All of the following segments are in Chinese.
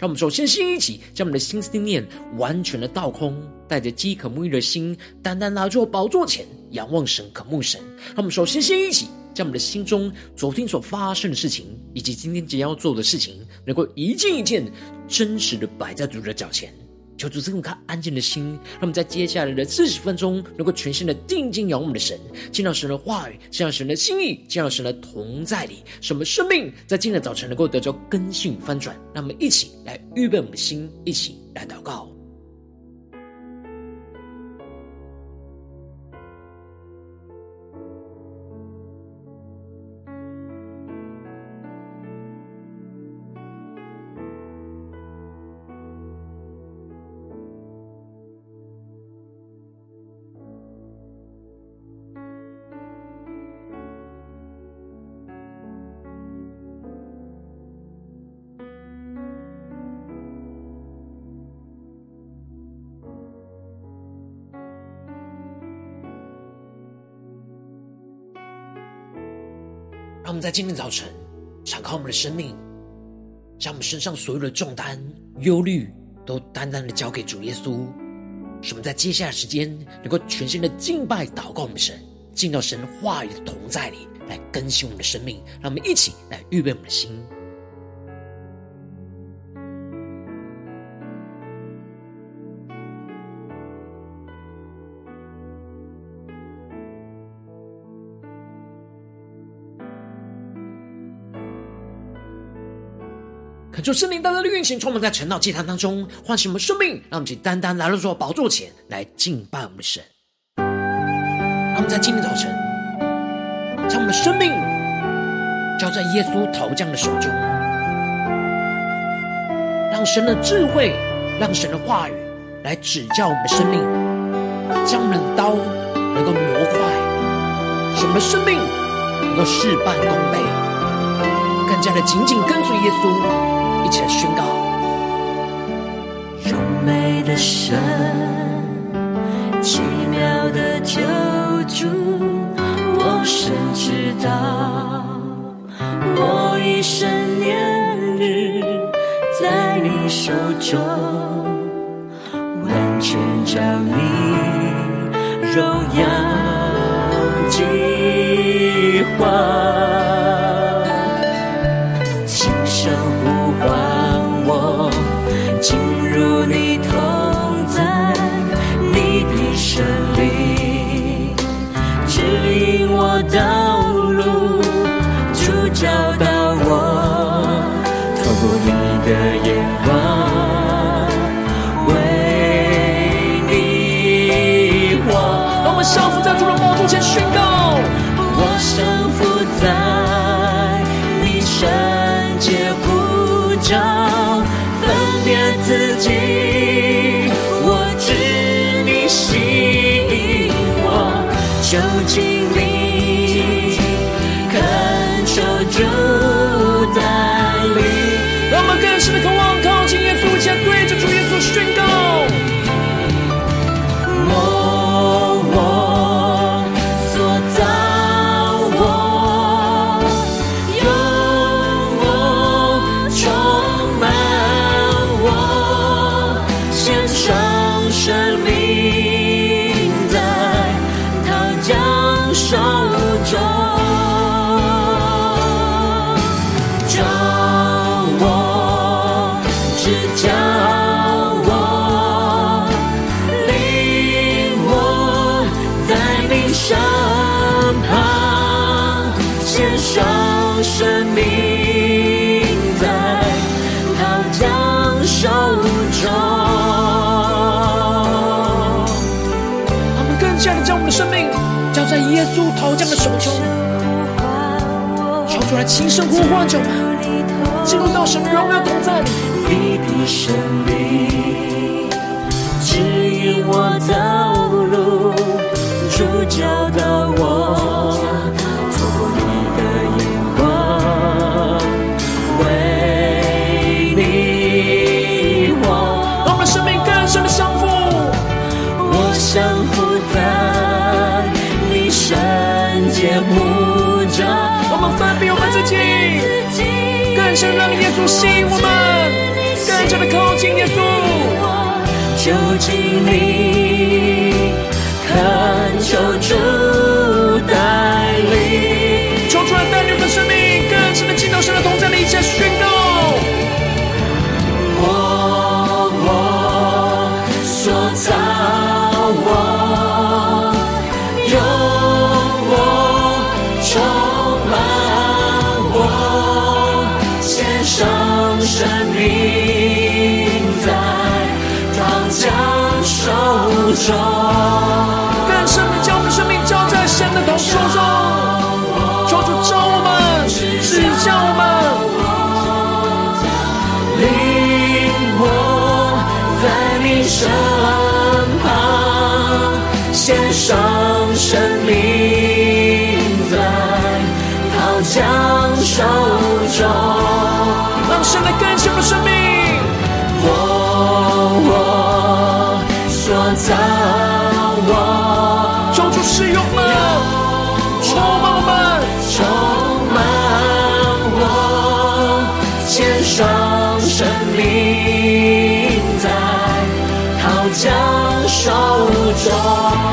让我们首先先一起将我们的心思念完全的倒空，带着饥渴沐浴的心，单单拉坐宝座前仰望神、渴慕神。让我们首先先一起将我们的心中昨天所发生的事情，以及今天即将要做的事情，能够一件一件真实的摆在主的脚前。求主赐我们安静的心，让我们在接下来的四十分钟，能够全心的定睛仰望我们的神，见到神的话语，见到神的心意，见到神的同在里，什么生命在今天的早晨能够得着更新翻转。让我们一起来预备我们的心，一起来祷告。在今天早晨敞开我们的生命，将我们身上所有的重担、忧虑都单单的交给主耶稣。使我们在接下来的时间能够全新的敬拜、祷告我们神，进到神话语的同在里，来更新我们的生命。让我们一起来预备我们的心。恳求圣灵单单的运行，充满在晨祷祭坛当中，唤醒我们生命，让我们请单单来到主宝座前来敬拜我们的神。让我们在今天早晨，将我们的生命交在耶稣陶匠的手中，让神的智慧，让神的话语来指教我们的生命，将我们的刀能够磨快，使我们的生命能够事半功倍，更加的紧紧跟随耶稣。一起来宣告，荣美的神，奇妙的救主，我深知道，我一生年日在你手中，完全将你荣耀计划。有情。在耶稣陶匠的手中，求主来，轻声呼唤着我们，进入到神荣耀同在里。深让耶稣。吸引我们，更加的靠近耶稣，就近你，恳求主更深的将我生命交在神的同手中，求主召我们，指教我们，领我在你身旁，献上生命在桃浆手中，我，求主使用我，充满我们，充满我，献上生命在桃江手中。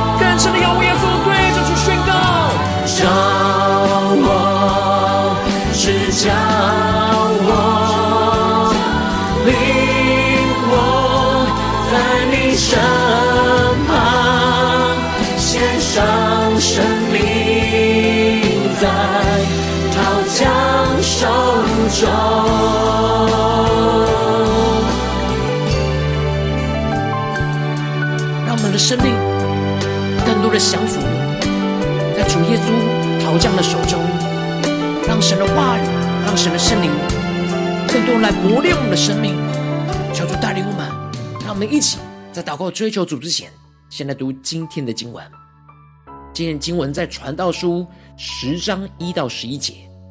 中让我们的生命更多的降服在主耶稣桃浆的手中，让神的话语，让神的圣灵更多来磨练我们的生命，求主带领我们，让我们一起在祷告追求主之前，先来读今天的经文。今天经文在传道书十章一到十一节，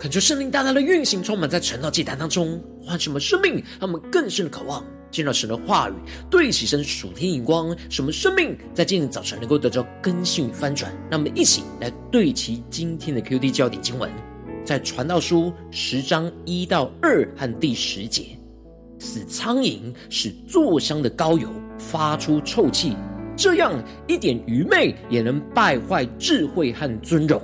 恳求圣灵大大的运行，充满在晨祷祭坛当中，唤醒我们生命，让我们更深的渴望见到神的话语，对齐神属天眼光，什么生命在今天早晨能够得到更新与翻转。让我们一起来对齐今天的 QD 焦点经文，在传道书十章一到二和第十节：死苍蝇使坐香的膏油发出臭气，这样一点愚昧也能败坏智慧和尊荣。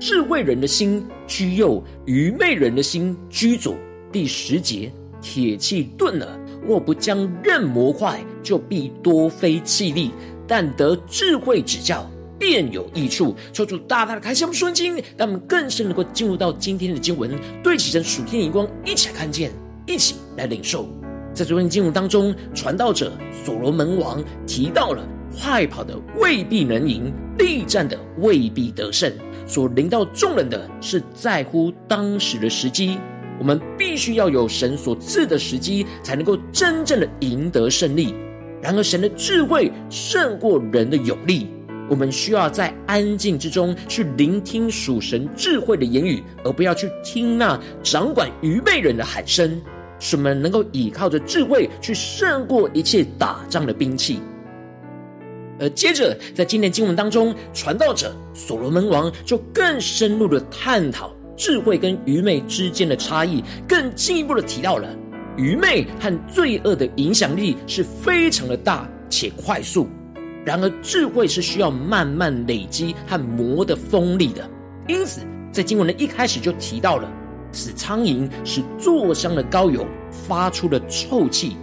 智慧人的心居右，愚昧人的心居左。第十节，铁器钝了，若不将刃磨坏，就必多费气力；但得智慧指教，便有益处。求主大大的开箱顺经，让我们更深能够进入到今天的经文，对齐神属天眼光，一起来看见，一起来领受。在昨天的经文当中，传道者所罗门王提到了：快跑的未必能赢，力战的未必得胜。所临到众人的是在乎当时的时机，我们必须要有神所赐的时机，才能够真正的赢得胜利。然而，神的智慧胜过人的勇力，我们需要在安静之中去聆听属神智慧的言语，而不要去听那掌管愚昧人的喊声，使我们能够倚靠着智慧去胜过一切打仗的兵器。而接着，在今天经文当中，传道者所罗门王就更深入的探讨智慧跟愚昧之间的差异，更进一步的提到了愚昧和罪恶的影响力是非常的大且快速，然而智慧是需要慢慢累积和磨的锋利的。因此，在经文的一开始就提到了死苍蝇使坐香的膏油发出了臭气，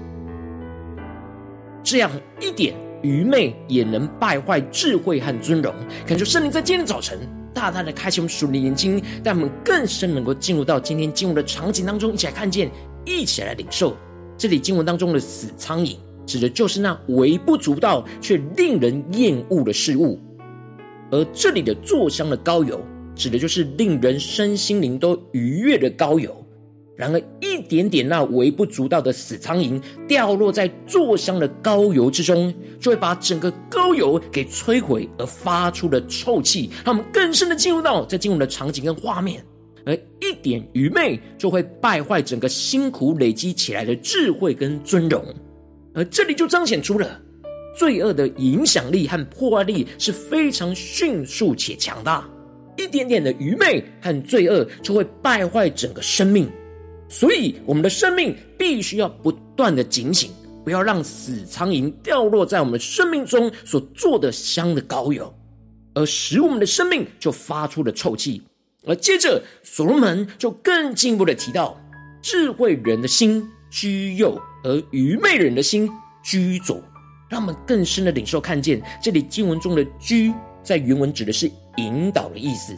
这样一点。愚昧也能败坏智慧和尊荣。恳求圣灵在今天早晨大大的开启我们属灵的眼睛，让我们更深能够进入到今天经文的场景当中，一起来看见，一起来领受。这里经文当中的死苍蝇，指的就是那微不足道却令人厌恶的事物；而这里的坐香的膏油，指的就是令人身心灵都愉悦的膏油。然而，一点点那微不足道的死苍蝇掉落在坐香的膏油之中，就会把整个膏油给摧毁，而发出的臭气，让我们更深的进入到在进入的场景跟画面。而一点愚昧，就会败坏整个辛苦累积起来的智慧跟尊荣。而这里就彰显出了罪恶的影响力和破坏力是非常迅速且强大。一点点的愚昧和罪恶，就会败坏整个生命。所以，我们的生命必须要不断的警醒，不要让死苍蝇掉落在我们生命中所做的香的膏油，而使我们的生命就发出了臭气。而接着，所罗门就更进一步的提到，智慧人的心居右，而愚昧人的心居左，让我们更深的领受看见，这里经文中的“居”在原文指的是引导的意思，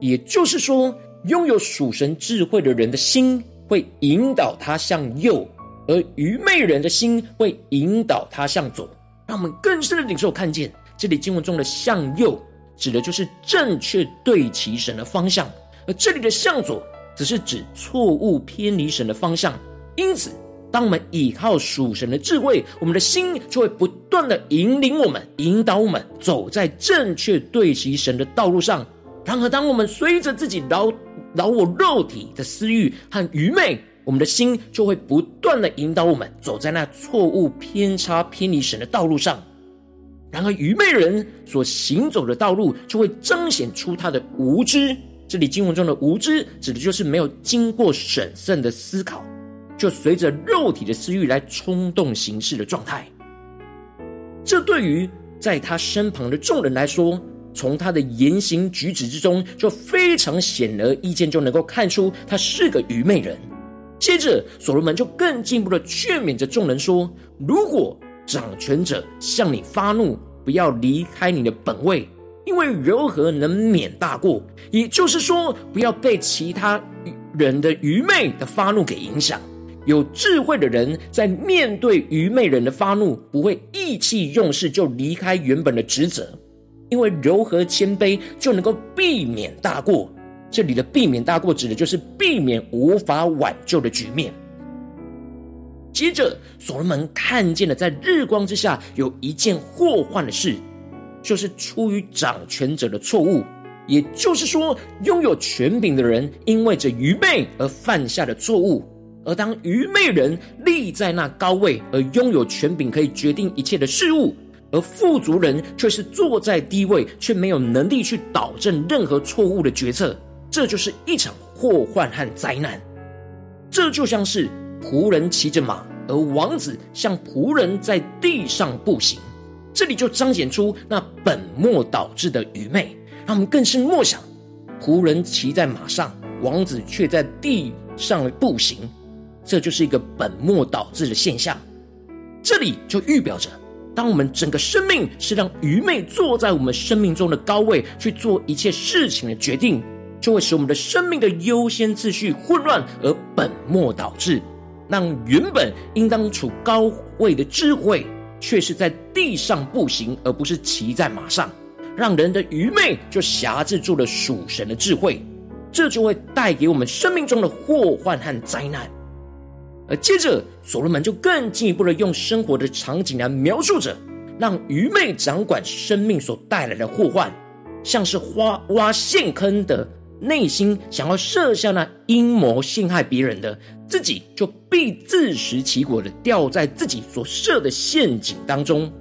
也就是说，拥有属神智慧的人的心。会引导他向右，而愚昧人的心会引导他向左。让我们更深的领受看见，这里经文中的向右，指的就是正确对齐神的方向；而这里的向左，则是指错误偏离神的方向。因此，当我们倚靠属神的智慧，我们的心就会不断的引领我们、引导我们走在正确对齐神的道路上。然而，当我们随着自己老老我肉体的私欲和愚昧，我们的心就会不断的引导我们走在那错误、偏差、偏离神的道路上。然而，愚昧人所行走的道路，就会彰显出他的无知。这里经文中的无知，指的就是没有经过审慎的思考，就随着肉体的私欲来冲动行事的状态。这对于在他身旁的众人来说，从他的言行举止之中，就非常显而易见，就能够看出他是个愚昧人。接着，所罗门就更进一步的劝勉着众人说：“如果掌权者向你发怒，不要离开你的本位，因为柔和能免大过。也就是说，不要被其他人的愚昧的发怒给影响。有智慧的人在面对愚昧人的发怒，不会意气用事就离开原本的职责。”因为柔和谦卑就能够避免大过，这里的避免大过指的就是避免无法挽救的局面。接着，所罗门看见了在日光之下有一件祸患的事，就是出于掌权者的错误，也就是说，拥有权柄的人因为着愚昧而犯下的错误；而当愚昧人立在那高位，而拥有权柄可以决定一切的事物，而富足人却是坐在低位，却没有能力去导正任何错误的决策。这就是一场祸患和灾难。这就像是仆人骑着马，而王子像仆人在地上步行。这里就彰显出那本末倒置的愚昧。他们更是默想，仆人骑在马上，王子却在地上步行，这就是一个本末倒置的现象。这里就预表着，当我们整个生命是让愚昧坐在我们生命中的高位去做一切事情的决定，就会使我们的生命的优先次序混乱而本末倒置，让原本应当处高位的智慧，却是在地上步行，而不是骑在马上。让人的愚昧就辖制住了属神的智慧，这就会带给我们生命中的祸患和灾难。而接着，所罗门就更进一步的用生活的场景来描述着，让愚昧掌管生命所带来的祸患，像是挖挖陷坑的内心想要设下那阴谋陷害别人的，自己就必自食其果的掉在自己所设的陷阱当中。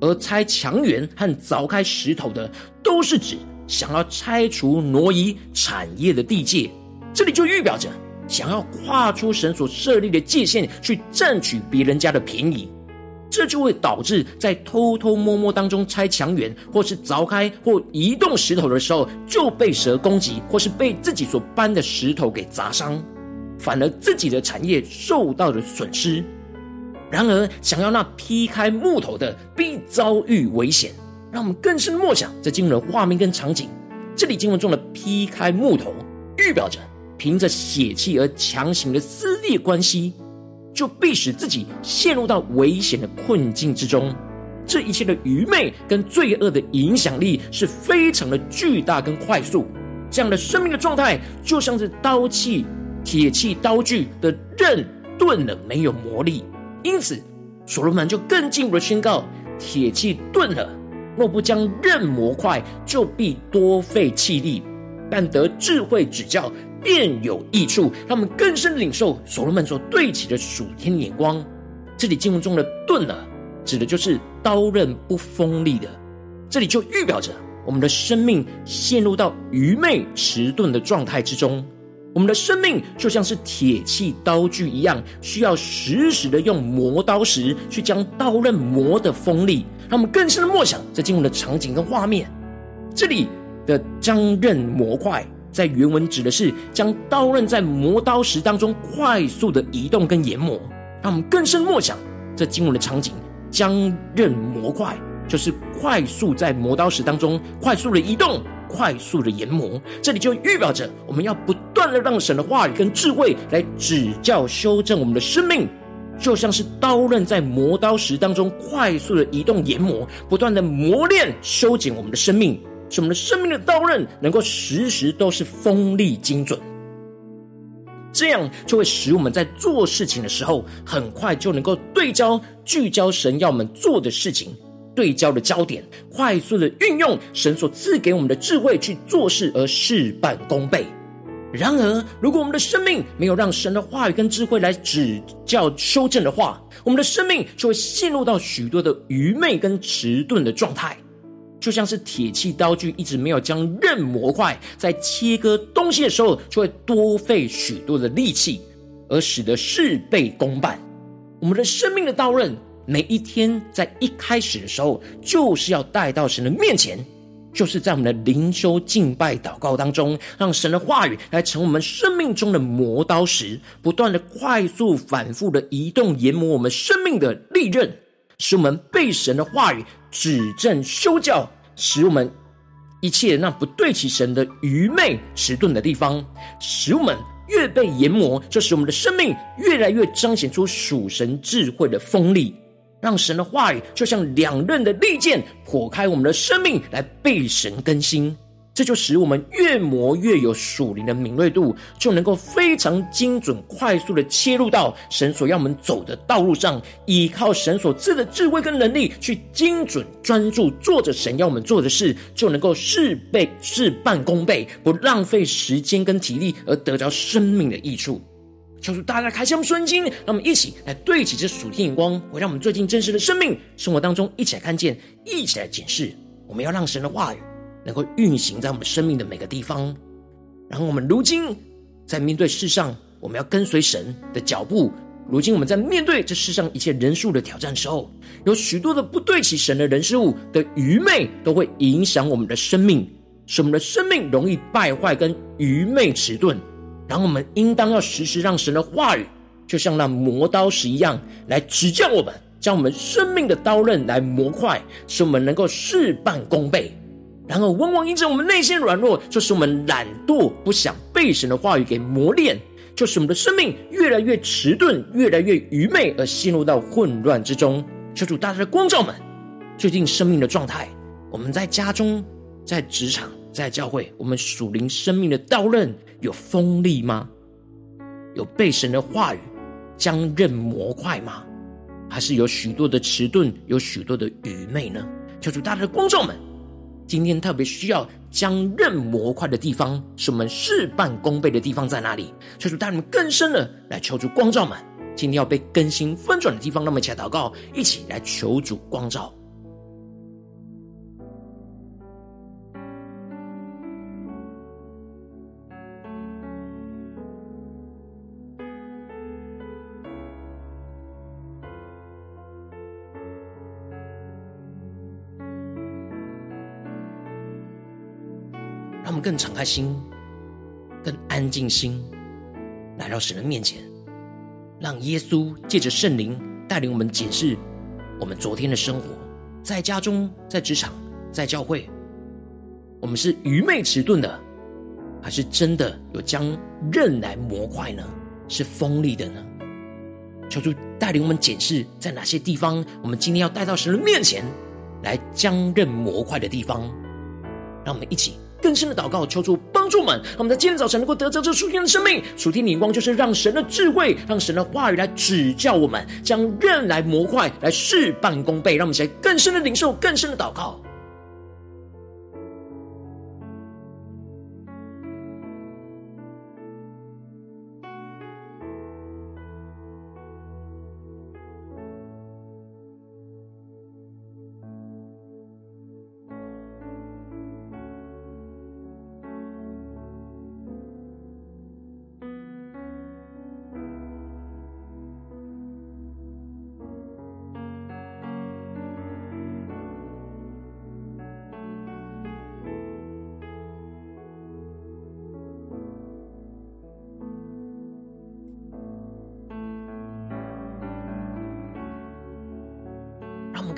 而拆墙垣和凿开石头的，都是指想要拆除、挪移产业的地界。这里就预表着想要跨出神所设立的界限，去占取别人家的便宜。这就会导致在偷偷摸摸当中拆墙垣，或是凿开或移动石头的时候，就被蛇攻击，或是被自己所搬的石头给砸伤，反而自己的产业受到了损失。然而，想要那劈开木头的，必遭遇危险。让我们更深默想这经文的画面跟场景。这里经文中的劈开木头，预表着凭着血气而强行的撕裂关系，就必使自己陷入到危险的困境之中。这一切的愚昧跟罪恶的影响力是非常的巨大跟快速。这样的生命的状态，就像是刀器、铁器、刀具的刃钝了，没有磨利。因此，所罗门就更进一步的宣告：铁器钝了，若不将刃磨快，就必多费气力；但得智慧指教，便有益处。让我们更深领受所罗门所对齐的属天的眼光。这里经文中的“钝了”，指的就是刀刃不锋利的。这里就预表着我们的生命陷入到愚昧迟钝的状态之中。我们的生命就像是铁器刀具一样，需要时时的用磨刀石去将刀刃磨得锋利。让我们更深的默想这经文的场景跟画面。这里的将刃磨快，在原文指的是将刀刃在磨刀石当中快速的移动跟研磨。让我们更深默想这经文的场景，将刃磨快，就是快速在磨刀石当中快速的移动。快速的研磨，这里就预表着我们要不断的让神的话语跟智慧来指教修正我们的生命，就像是刀刃在磨刀石当中快速的移动研磨，不断的磨练修剪我们的生命，使我们的生命的刀刃能够时时都是锋利精准，这样就会使我们在做事情的时候，很快就能够对焦聚焦神要我们做的事情。对焦的焦点，快速的运用神所赐给我们的智慧去做事，而事半功倍。然而，如果我们的生命没有让神的话语跟智慧来指教修正的话，我们的生命就会陷入到许多的愚昧跟迟钝的状态，就像是铁器刀具一直没有将刃磨快，在切割东西的时候，就会多费许多的力气，而使得事倍功半。我们的生命的刀刃。每一天在一开始的时候，就是要带到神的面前，就是在我们的灵修敬拜祷告当中，让神的话语来成我们生命中的磨刀石，不断的快速反复的移动研磨我们生命的利刃，使我们被神的话语指正修教，使我们一切那不对齐神的愚昧迟钝的地方，使我们越被研磨，就使我们的生命越来越彰显出属神智慧的锋利。让神的话语就像两刃的利剑，剖开我们的生命，来被神更新。这就使我们越磨越有属灵的敏锐度，就能够非常精准、快速的切入到神所要我们走的道路上，依靠神所赐的智慧跟能力，去精准专注做着神要我们做的事，就能够事倍事半功倍，不浪费时间跟体力，而得着生命的益处。求主大家开箱顺经，让我们一起来对齐这属天眼光，回到我们最近真实的生命生活当中一起来看见，一起来检视。我们要让神的话语。能够运行在我们生命的每个地方，然后我们如今在面对世上，我们要跟随神的脚步。如今我们在面对这世上一切人数的挑战时候，有许多的不对齐神的人事物的愚昧，都会影响我们的生命，使我们的生命容易败坏跟愚昧迟钝。然后我们应当要时时让神的话语，就像那磨刀石一样，来指教我们，将我们生命的刀刃来磨快，使我们能够事半功倍。然而，往往因着我们内心软弱，就是我们懒惰，不想被神的话语给磨练，就使我们的生命越来越迟钝，越来越愚昧，而陷入到混乱之中。求主大家的光照们，最近生命的状态，我们在家中、在职场、在教会，我们属灵生命的刀刃有锋利吗？有被神的话语将刃磨快吗？还是有许多的迟钝，有许多的愚昧呢？求主大家的光照们。今天特别需要将刃磨快的地方，是我们事半功倍的地方在哪里？求主带你们更深的来求助光照们。今天要被更新翻转的地方，那么一起来祷告，一起来求主光照。更敞开心，更安静心，来到神的面前，让耶稣借着圣灵带领我们检视我们昨天的生活，在家中、在职场、在教会，我们是愚昧迟钝的，还是真的有将刃来磨快呢？是锋利的呢？求主带领我们检视，在哪些地方，我们今天要带到神的面前来将刃磨快的地方，让我们一起。更深的祷告，求主帮助我们，让我们在今天早晨能够得着这属天的生命。属天的眼光就是让神的智慧，让神的话语来指教我们，将刃来模块，来事半功倍。让我们在更深的领受，更深的祷告。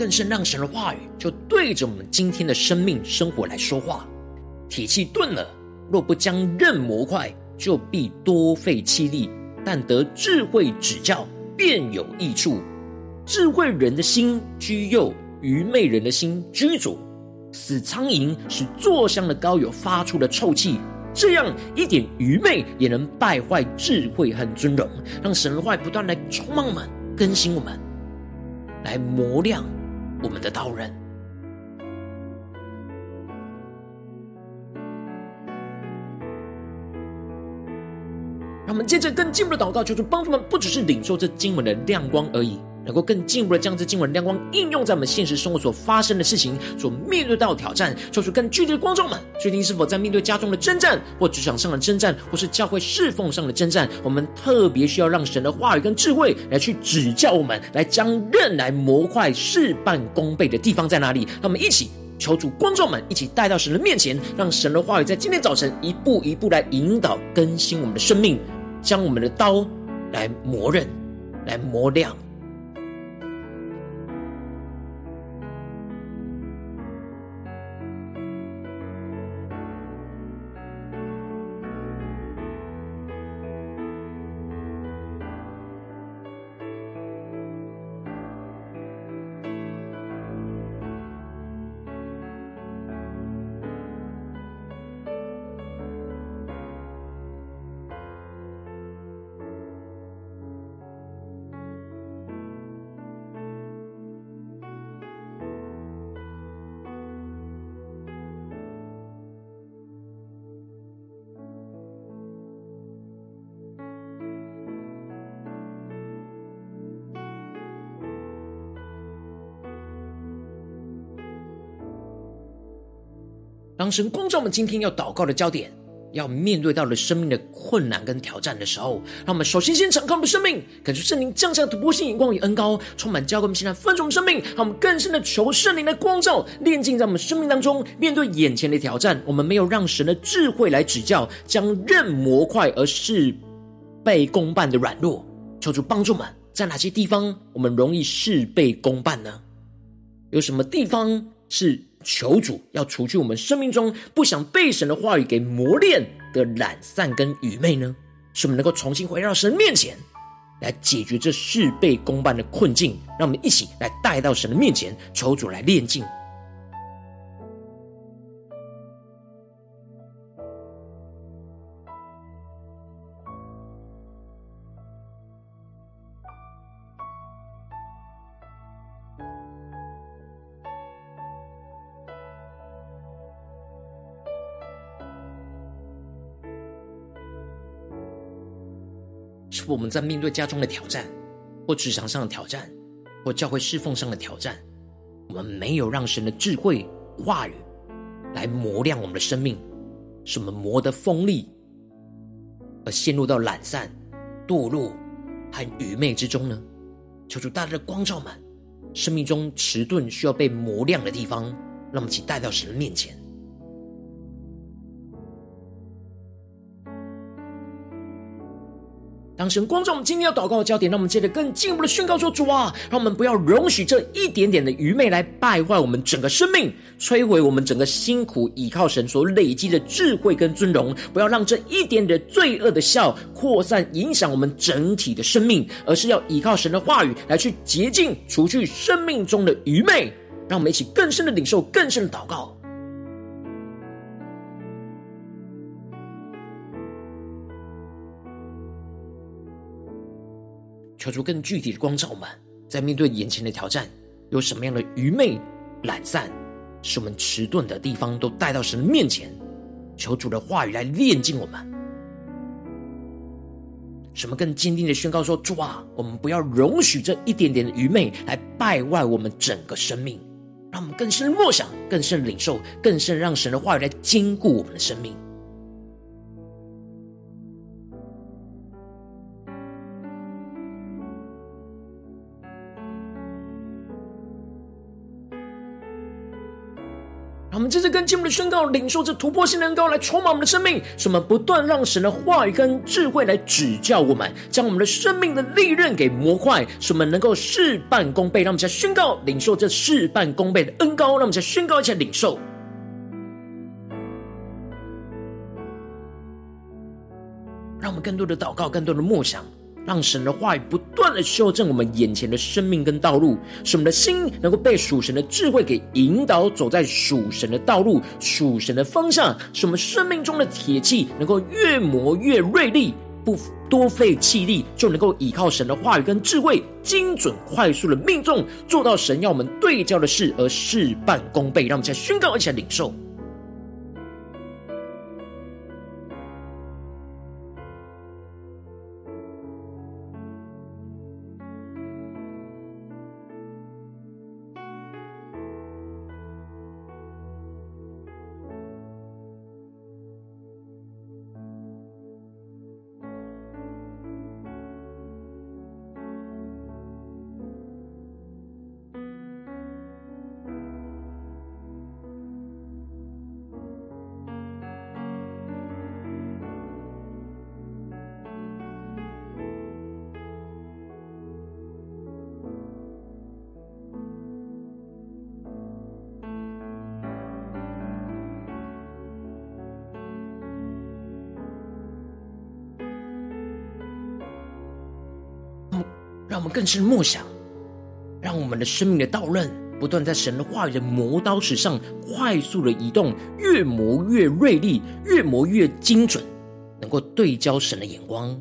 更深让神的话语就对着我们今天的生命生活来说话。铁器钝了，若不将刃磨快，就必多费气力；但得智慧指教，便有益处。智慧人的心居右，愚昧人的心居左。死苍蝇使坐香的膏油发出了臭气，这样一点愚昧也能败坏智慧和尊荣。让神的话不断来充满我们，更新我们，来磨亮。我们的道人，让我们接着更进一步的祷告，求主帮助我们，不只是领受这经文的亮光而已。能够更进一步的将这经文亮光应用在我们现实生活所发生的事情，所面对到挑战，做出更具体的观众们。最近是否在面对家中的征战，或职场上的征战，或是教会侍奉上的征战？我们特别需要让神的话语跟智慧来去指教我们，来将刃来磨快，事半功倍的地方在哪里？让我们一起求主观众们，一起带到神的面前，让神的话语在今天早晨一步一步来引导更新我们的生命，将我们的刀来磨刃，来磨亮。神光照我们今天要祷告的焦点，要面对到了生命的困难跟挑战的时候，让我们首先先敞开我们的生命，感受圣灵降下突破性眼光与恩膏，充满教灌我们现在分盛生命，让我们更深的求圣灵的光照，炼净在我们生命。当中。面对眼前的挑战，我们没有让神的智慧来指教，将刃磨快而事倍功半的软弱，求主帮助们，在哪些地方我们容易事倍功半呢？有什么地方是？求主要除去我们生命中不想被神的话语给磨练的懒散跟愚昧呢？使我们能够重新回到神面前，来解决这事倍功半的困境。让我们一起来带到神的面前，求主来炼净。我们在面对家中的挑战，或职场上的挑战，或教会侍奉上的挑战，我们没有让神的智慧话语来磨亮我们的生命，使我们磨得锋利，而陷入到懒散、堕落和愚昧之中呢？求主大大的光照们，生命中迟钝需要被磨亮的地方，让我们一起带到神的面前。当神光照我们今天要祷告的焦点，让我们接着更进一步的宣告说：“主啊，让我们不要容许这一点点的愚昧来败坏我们整个生命，摧毁我们整个辛苦倚靠神所累积的智慧跟尊荣。不要让这一点点罪恶的笑扩散，影响我们整体的生命，而是要依靠神的话语来去洁净，除去生命中的愚昧。让我们一起更深的领受，更深的祷告。”求出更具体的光照我们，在面对眼前的挑战，有什么样的愚昧、懒散，使我们迟钝的地方，都带到神的面前，求主的话语来炼净我们。什么更坚定的宣告说：主啊，我们不要容许这一点点的愚昧来败坏我们整个生命，让我们更深的默想、更深领受、更深让神的话语来坚固我们的生命。们这跟进我们的宣告，领受这突破性的恩膏来充满我们的生命，使我们不断让神的话语跟智慧来指教我们，将我们的生命的利刃给磨快，使我们能够事半功倍。让我们再宣告领受这事半功倍的恩膏，让我们再宣告一下领受，让我们更多的祷告，更多的默想。让神的话语不断的修正我们眼前的生命跟道路，使我们的心能够被属神的智慧给引导，走在属神的道路、属神的方向，使我们生命中的铁器能够越磨越锐利，不多费气力就能够依靠神的话语跟智慧，精准快速的命中，做到神要我们对焦的事，而事半功倍。让我们再宣告一下领受。更是默想，让我们的生命的刀刃不断在神的话语的磨刀石上快速的移动，越磨越锐利，越磨越精准，能够对焦神的眼光。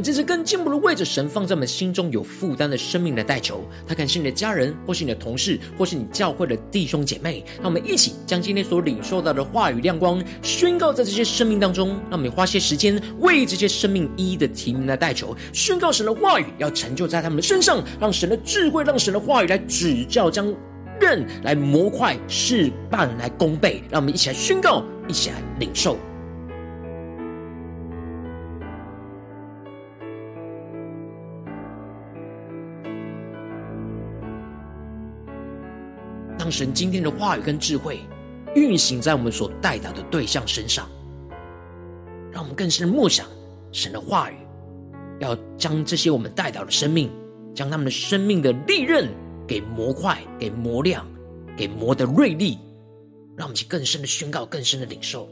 这次更进一步的为着神放在我们心中有负担的生命来代求。他可能是你的家人，或是你的同事，或是你教会的弟兄姐妹。让我们一起将今天所领受到的话语亮光宣告在这些生命当中。让我们花些时间为这些生命一一的提名来代求，宣告神的话语要成就在他们的身上，让神的智慧，让神的话语来指教，将刃来磨快，事半来功倍。让我们一起来宣告，一起来领受。神今天的话语跟智慧运行在我们所代祷的对象身上，让我们更深默想神的话语，要将这些我们代祷的生命，将他们的生命的利刃给磨快，给磨亮，给磨得锐利，让我们去更深的宣告，更深的领受。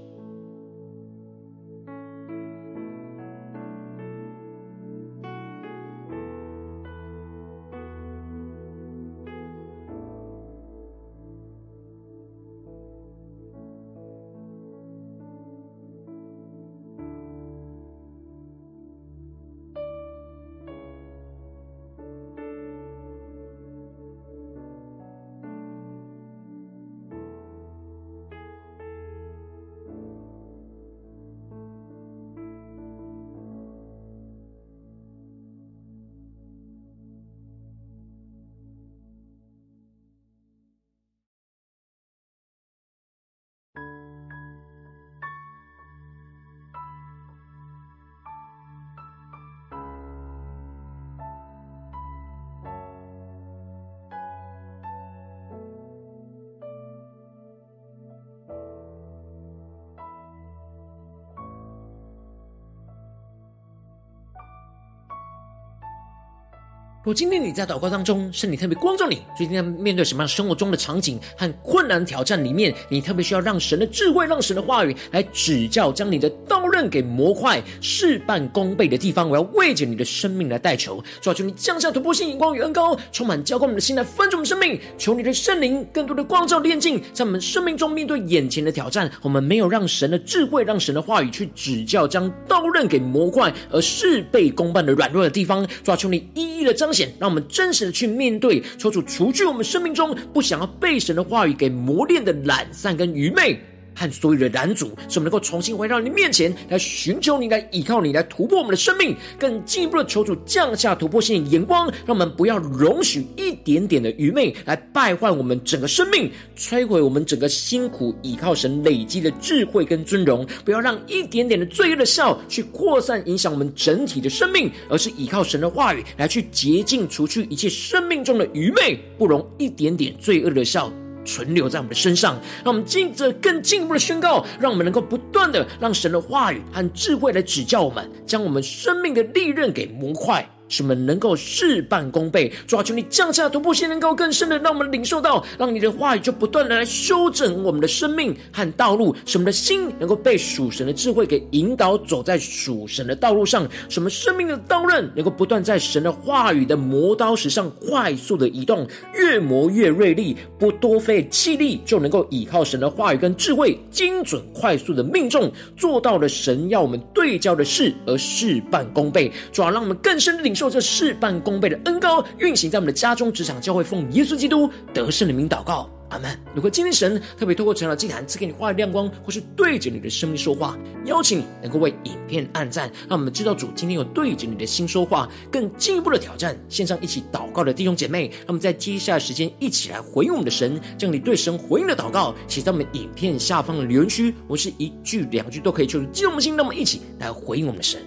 今天你在祷告当中，圣灵特别光照你，最近在面对什么样生活中的场景和困难挑战里面，你特别需要让神的智慧、让神的话语来指教，将你的刀刃给磨快，事半功倍的地方，我要为着你的生命来代求，主啊，求你降下突破性眼光与恩膏，充满浇灌我们的心来分足我们生命，求你的圣灵更多的光照炼净，在我们生命中面对眼前的挑战，我们没有让神的智慧、让神的话语去指教，将刀刃给磨快而事倍功半的软弱的地方，主啊，求你一一的彰显。让我们真实的去面对，抽出除去我们生命中不想要被神的话语给磨练的懒散跟愚昧。和所有的拦阻，使我们能够重新回到你面前来寻求你，来依靠你，来突破我们的生命。更进一步的求主降下突破性的眼光，让我们不要容许一点点的愚昧来败坏我们整个生命，摧毁我们整个辛苦依靠神累积的智慧跟尊荣。不要让一点点的罪恶的笑去扩散影响我们整体的生命，而是依靠神的话语来去洁净除去一切生命中的愚昧，不容一点点罪恶的笑存留在我们的身上，让我们进着更进一步的宣告，让我们能够不断的让神的话语和智慧来指教我们，将我们生命的利刃给磨快。使我们能够事半功倍，主啊，求你降下突破性，能够更深的让我们领受到，让你的话语就不断的来修整我们的生命和道路，使我们的心能够被属神的智慧给引导，走在属神的道路上，使我们生命的刀刃能够不断在神的话语的磨刀石上快速的移动，越磨越锐利，不多费气力就能够依靠神的话语跟智慧，精准快速的命中，做到了神要我们对焦的事，而事半功倍。主啊，让我们更深的领。受这事半功倍的恩膏运行在我们的家中、职场、教会，奉耶稣基督得胜的名祷告，阿门。如果今天神特别透过晨祷祭坛赐给你话语亮光，或是对着你的生命说话，邀请你能够为影片按赞，让我们知道主今天有对着你的心说话，更进一步的挑战。线上一起祷告的弟兄姐妹，让我们在接下来时间一起来回应我们的神，将你对神回应的祷告写在我们影片下方的留言区，我是一句两句都可以，求主激动我们的心，让我们一起来回应我们的神。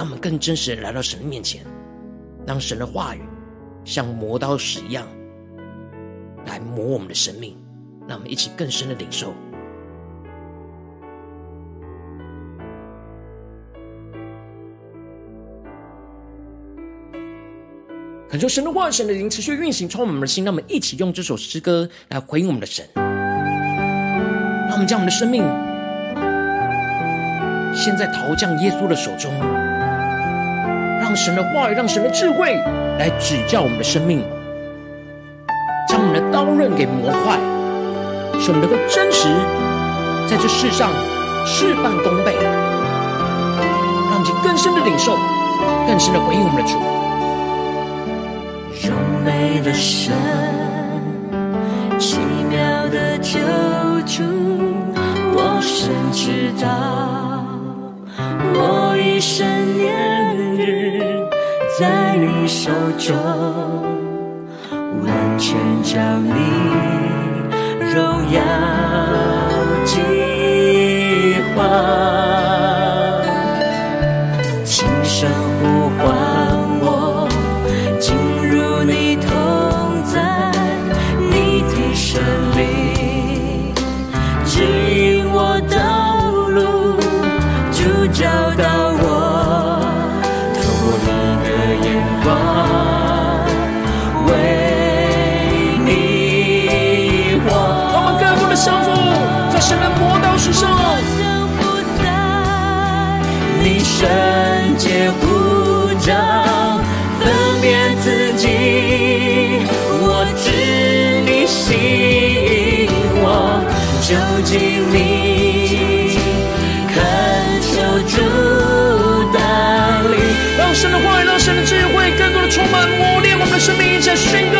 让我们更真实的来到神的面前，让神的话语像磨刀石一样来磨我们的生命，让我们一起更深的领受。恳求神的话语、神的灵持续运行，充满我们的心。让我们一起用这首诗歌来回应我们的神，让我们将我们的生命献在陶匠耶稣的手中。让神的话语，让神的智慧来指教我们的生命，将我们的刀刃给磨快，使我们能够真实在这世上事半功倍。让我们更深的领受，更深的回应我们的主。荣美的神，奇妙的救主，我深知道，我一生年在你手中，完全将你荣耀圣洁呼召，分辨自己，我知你吸引我，就近你，恳求主带领。让神的话语，让神的智慧，更多的充满磨练我们的生命，一起来宣告。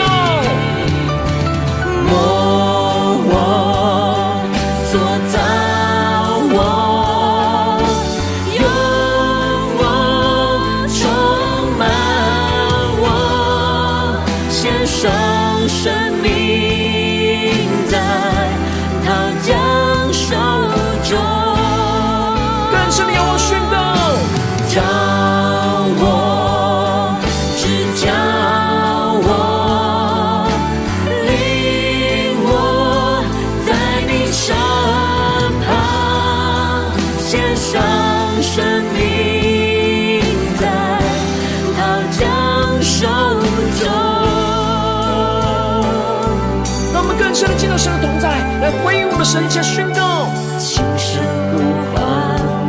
回应我们神，下宣告，轻声呼唤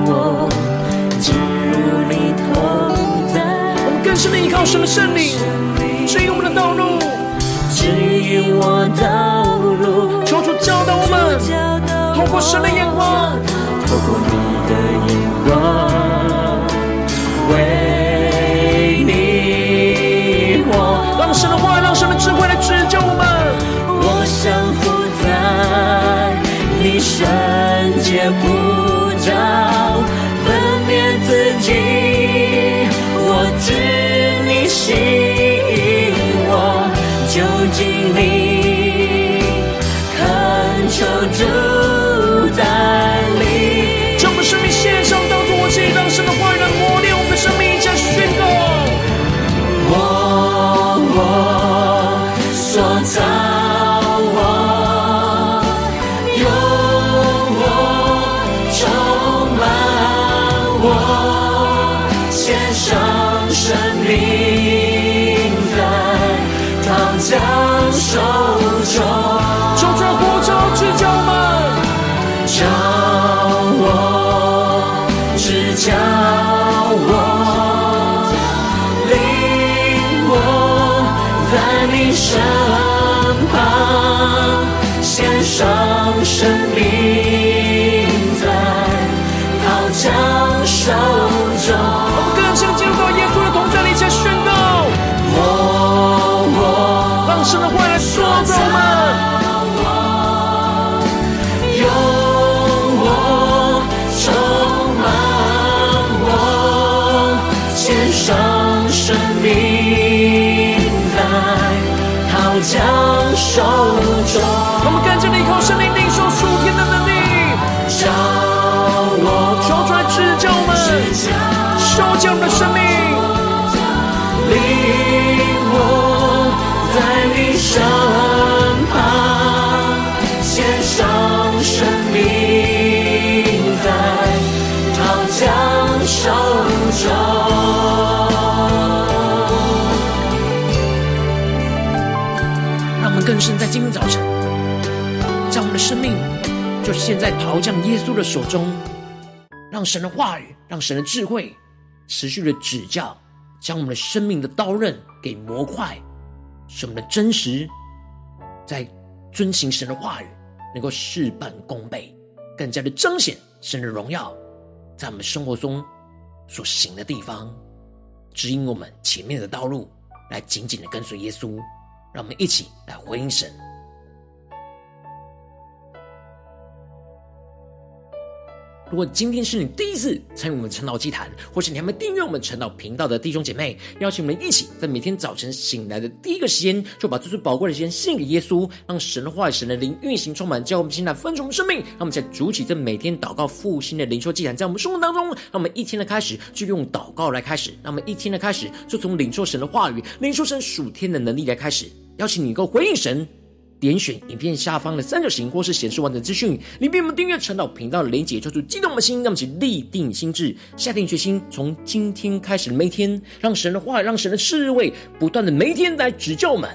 我，进入你同在。我们更深的依靠神的圣灵，指引我们的道路，指引我道路。求主教导我们，透过神的眼光，透过你的眼光，圣洁呼召，枪更深在今天早晨，将我们的生命就现在陶匠耶稣的手中，让神的话语，让神的智慧持续的指教，将我们的生命的刀刃给磨快，使我们的真实在遵行神的话语，能够事半功倍，更加的彰显神的荣耀，在我们生活中所行的地方，指引我们前面的道路，来紧紧的跟随耶稣。让我们一起来回应神。如果今天是你第一次参与我们晨祷祭坛，或是你还没订阅我们晨祷频道的弟兄姐妹，邀请我们一起在每天早晨醒来的第一个时间，就把最最宝贵的时间献给耶稣，让神的话语、神的灵运行充满，叫我们现在分盛生命。让我们在主起这每天祷告复兴的灵修祭坛，在我们生活当中，让我们一天的开始就用祷告来开始，让我们一天的开始就从领受神的话语、领受神属天的能力来开始。邀请你够回应神。点选影片下方的三角形，或是显示完整资讯，里面我们订阅陈导频道的连结，做出激动的心，让我们一起立定心智，下定决心，从今天开始的每天，让神的话，让神的智慧不断的每天来指教我们，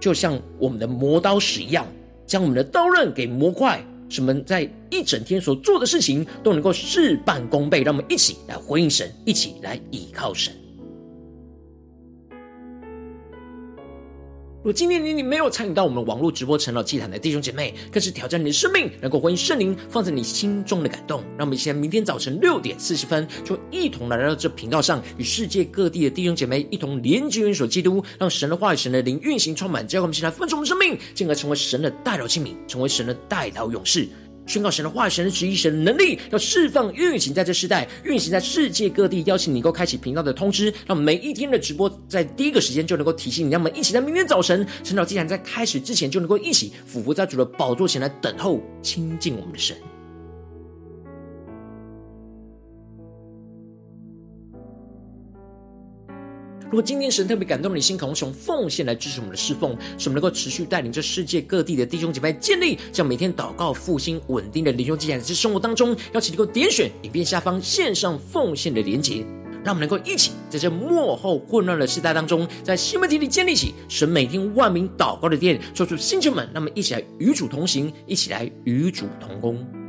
就像我们的磨刀石一样，将我们的刀刃给磨快，使我们在一整天所做的事情都能够事半功倍。让我们一起来回应神，一起来倚靠神。如果今天你你没有参与到我们网络直播晨祷祭坛的弟兄姐妹，更是挑战你的生命，能够欢迎圣灵放在你心中的感动。让我们一起在明天早晨六点四十分，就一同来到这频道上，与世界各地的弟兄姐妹一同连接、元首基督，让神的话语、神的灵运行充满，教会我们一起来分盛我们生命，进而成为神的代表器皿，成为神的代祷勇士。宣告神的话、神的旨意、神的能力，要释放、运行在这世代，运行在世界各地。邀请你能够开启频道的通知，让每一天的直播在第一个时间就能够提醒你。让我们一起在明天早晨晨祷祭坛在开始之前，就能够一起俯伏在主的宝座前来等候亲近我们的神。如果今天神特别感动你心，渴望从奉献来支持我们的侍奉，使我们能够持续带领着世界各地的弟兄姐妹建立这样每天祷告复兴稳定的灵修祭坛，在生活当中，邀请能够点选影片下方线上奉献的连结，让我们能够一起在这幕后混乱的时代当中，在新媒体里建立起神每天万名祷告的殿，做出星球们，让我们一起来与主同行，一起来与主同工。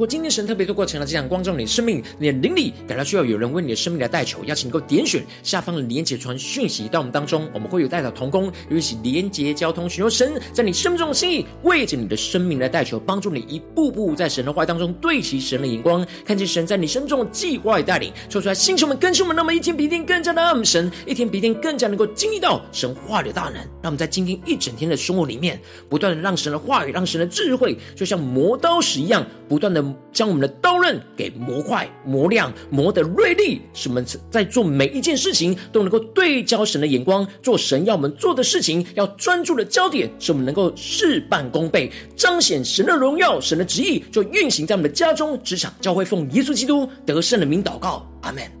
如果今天神特别透过晨祷祭坛光照你的生命，你的灵里感到需要有人为你的生命来代求，邀请你能够点选下方的连结传讯息到我们当中，我们会有代祷同工，一起连结交通，寻求神在你生命中的心意，为着你的生命来代求，帮助你一步步在神的话当中对齐神的眼光，看见神在你生命中的计划与带领，说出来星球们更新我们，那么一天比一天更加的爱神，一天比一天更加能够经历到神话的大能，让我们在今天一整天的生活里面，不断的让神的话语，让神的智慧，就像磨刀石一样，不断的。将我们的刀刃给磨快、磨亮、磨得锐利，使我们在做每一件事情都能够对焦神的眼光，做神要我们做的事情，要专注的焦点，使我们能够事半功倍，彰显神的荣耀、神的旨意，就运行在我们的家中、职场、教会，奉耶稣基督得胜的名祷告，阿门。